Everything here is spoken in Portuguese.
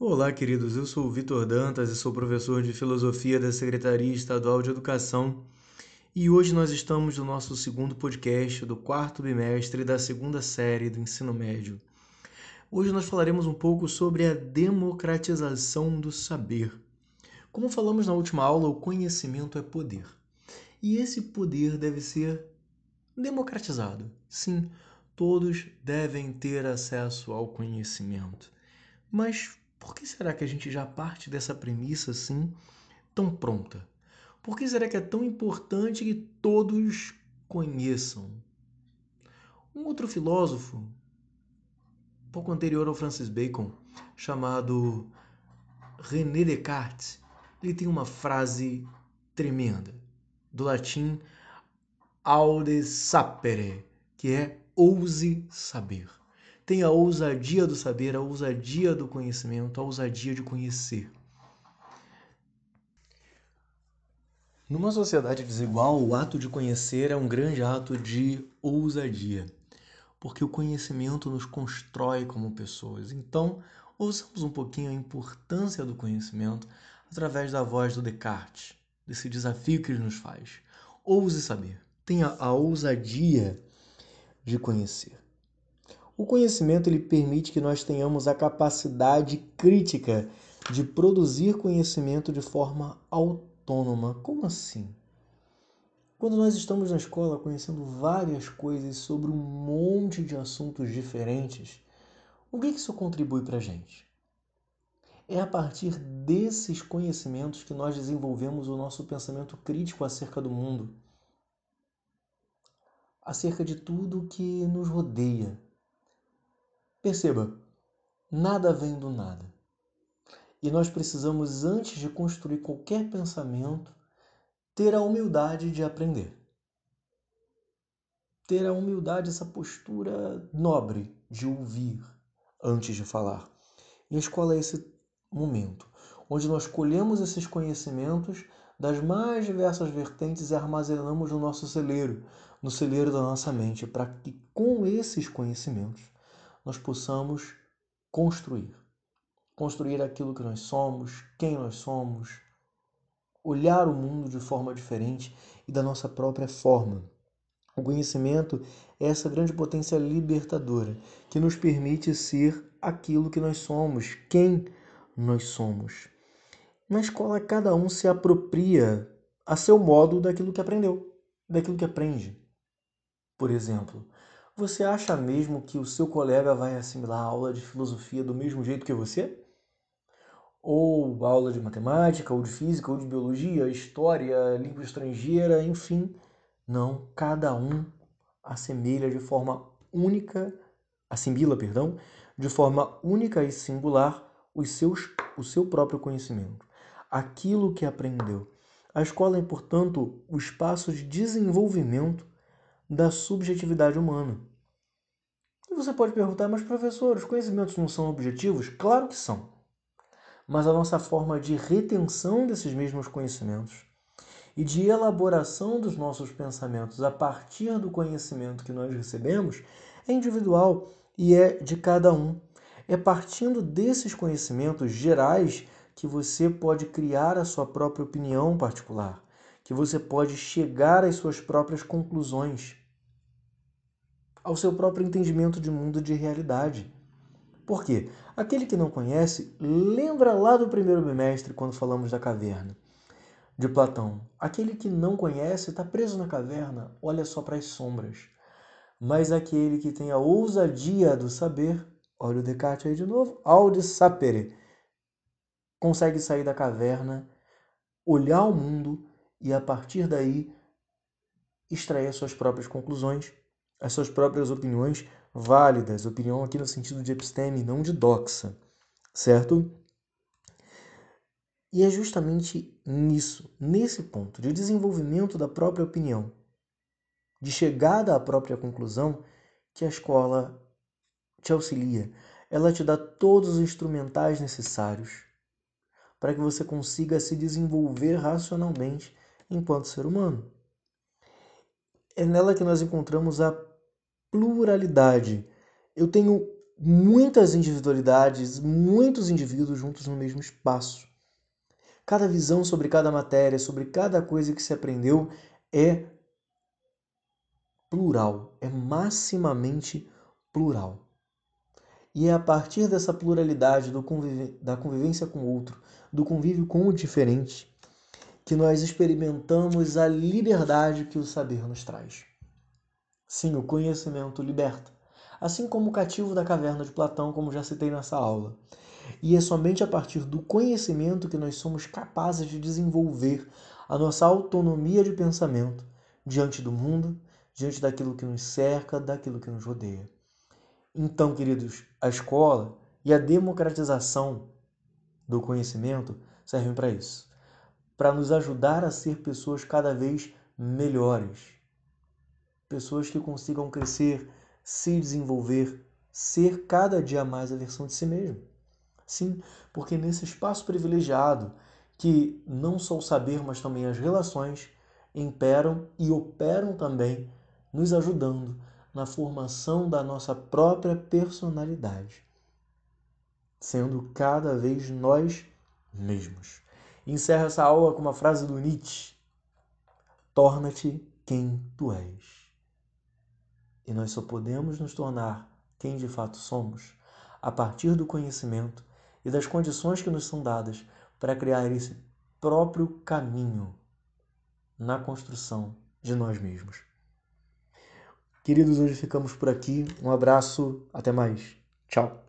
Olá, queridos. Eu sou o Vitor Dantas e sou professor de Filosofia da Secretaria Estadual de Educação. E hoje nós estamos no nosso segundo podcast do quarto bimestre da segunda série do ensino médio. Hoje nós falaremos um pouco sobre a democratização do saber. Como falamos na última aula, o conhecimento é poder. E esse poder deve ser democratizado. Sim, todos devem ter acesso ao conhecimento. Mas por que será que a gente já parte dessa premissa assim, tão pronta? Por que será que é tão importante que todos conheçam? Um outro filósofo, pouco anterior ao Francis Bacon, chamado René Descartes, ele tem uma frase tremenda, do latim aude sapere, que é ouse saber. Tenha a ousadia do saber, a ousadia do conhecimento, a ousadia de conhecer. Numa sociedade desigual, o ato de conhecer é um grande ato de ousadia, porque o conhecimento nos constrói como pessoas. Então, ouçamos um pouquinho a importância do conhecimento através da voz do Descartes, desse desafio que ele nos faz. Ouse saber, tenha a ousadia de conhecer. O conhecimento ele permite que nós tenhamos a capacidade crítica de produzir conhecimento de forma autônoma. Como assim? Quando nós estamos na escola conhecendo várias coisas sobre um monte de assuntos diferentes, o que isso contribui para a gente? É a partir desses conhecimentos que nós desenvolvemos o nosso pensamento crítico acerca do mundo, acerca de tudo que nos rodeia Perceba, nada vem do nada. E nós precisamos, antes de construir qualquer pensamento, ter a humildade de aprender. Ter a humildade, essa postura nobre de ouvir antes de falar. E a escola é esse momento onde nós colhemos esses conhecimentos das mais diversas vertentes e armazenamos no nosso celeiro, no celeiro da nossa mente, para que com esses conhecimentos nós possamos construir. Construir aquilo que nós somos, quem nós somos, olhar o mundo de forma diferente e da nossa própria forma. O conhecimento é essa grande potência libertadora que nos permite ser aquilo que nós somos, quem nós somos. Na escola, cada um se apropria a seu modo daquilo que aprendeu, daquilo que aprende. Por exemplo, você acha mesmo que o seu colega vai assimilar a aula de filosofia do mesmo jeito que você? Ou aula de matemática, ou de física, ou de biologia, história, língua estrangeira, enfim. Não, cada um assemelha de forma única, assimila, perdão, de forma única e singular os seus, o seu próprio conhecimento, aquilo que aprendeu. A escola é, portanto, o espaço de desenvolvimento da subjetividade humana. Você pode perguntar, mas professor, os conhecimentos não são objetivos? Claro que são. Mas a nossa forma de retenção desses mesmos conhecimentos e de elaboração dos nossos pensamentos a partir do conhecimento que nós recebemos é individual e é de cada um. É partindo desses conhecimentos gerais que você pode criar a sua própria opinião particular, que você pode chegar às suas próprias conclusões ao seu próprio entendimento de mundo de realidade. Por quê? Aquele que não conhece, lembra lá do primeiro bimestre, quando falamos da caverna de Platão. Aquele que não conhece está preso na caverna, olha só para as sombras. Mas aquele que tem a ousadia do saber, olha o Descartes aí de novo, aude sapere, consegue sair da caverna, olhar o mundo e a partir daí extrair suas próprias conclusões as suas próprias opiniões válidas, opinião aqui no sentido de episteme, não de doxa, certo? E é justamente nisso, nesse ponto de desenvolvimento da própria opinião, de chegada à própria conclusão, que a escola te auxilia. Ela te dá todos os instrumentais necessários para que você consiga se desenvolver racionalmente enquanto ser humano. É nela que nós encontramos a pluralidade. Eu tenho muitas individualidades, muitos indivíduos juntos no mesmo espaço. Cada visão sobre cada matéria, sobre cada coisa que se aprendeu é plural, é maximamente plural. E é a partir dessa pluralidade do da convivência com o outro, do convívio com o diferente, que nós experimentamos a liberdade que o saber nos traz. Sim, o conhecimento liberta, assim como o cativo da caverna de Platão, como já citei nessa aula. E é somente a partir do conhecimento que nós somos capazes de desenvolver a nossa autonomia de pensamento diante do mundo, diante daquilo que nos cerca, daquilo que nos rodeia. Então, queridos, a escola e a democratização do conhecimento servem para isso para nos ajudar a ser pessoas cada vez melhores. Pessoas que consigam crescer, se desenvolver, ser cada dia mais a versão de si mesmo. Sim, porque nesse espaço privilegiado, que não só o saber, mas também as relações imperam e operam também, nos ajudando na formação da nossa própria personalidade, sendo cada vez nós mesmos. Encerro essa aula com uma frase do Nietzsche: Torna-te quem tu és. E nós só podemos nos tornar quem de fato somos a partir do conhecimento e das condições que nos são dadas para criar esse próprio caminho na construção de nós mesmos. Queridos, hoje ficamos por aqui. Um abraço, até mais. Tchau.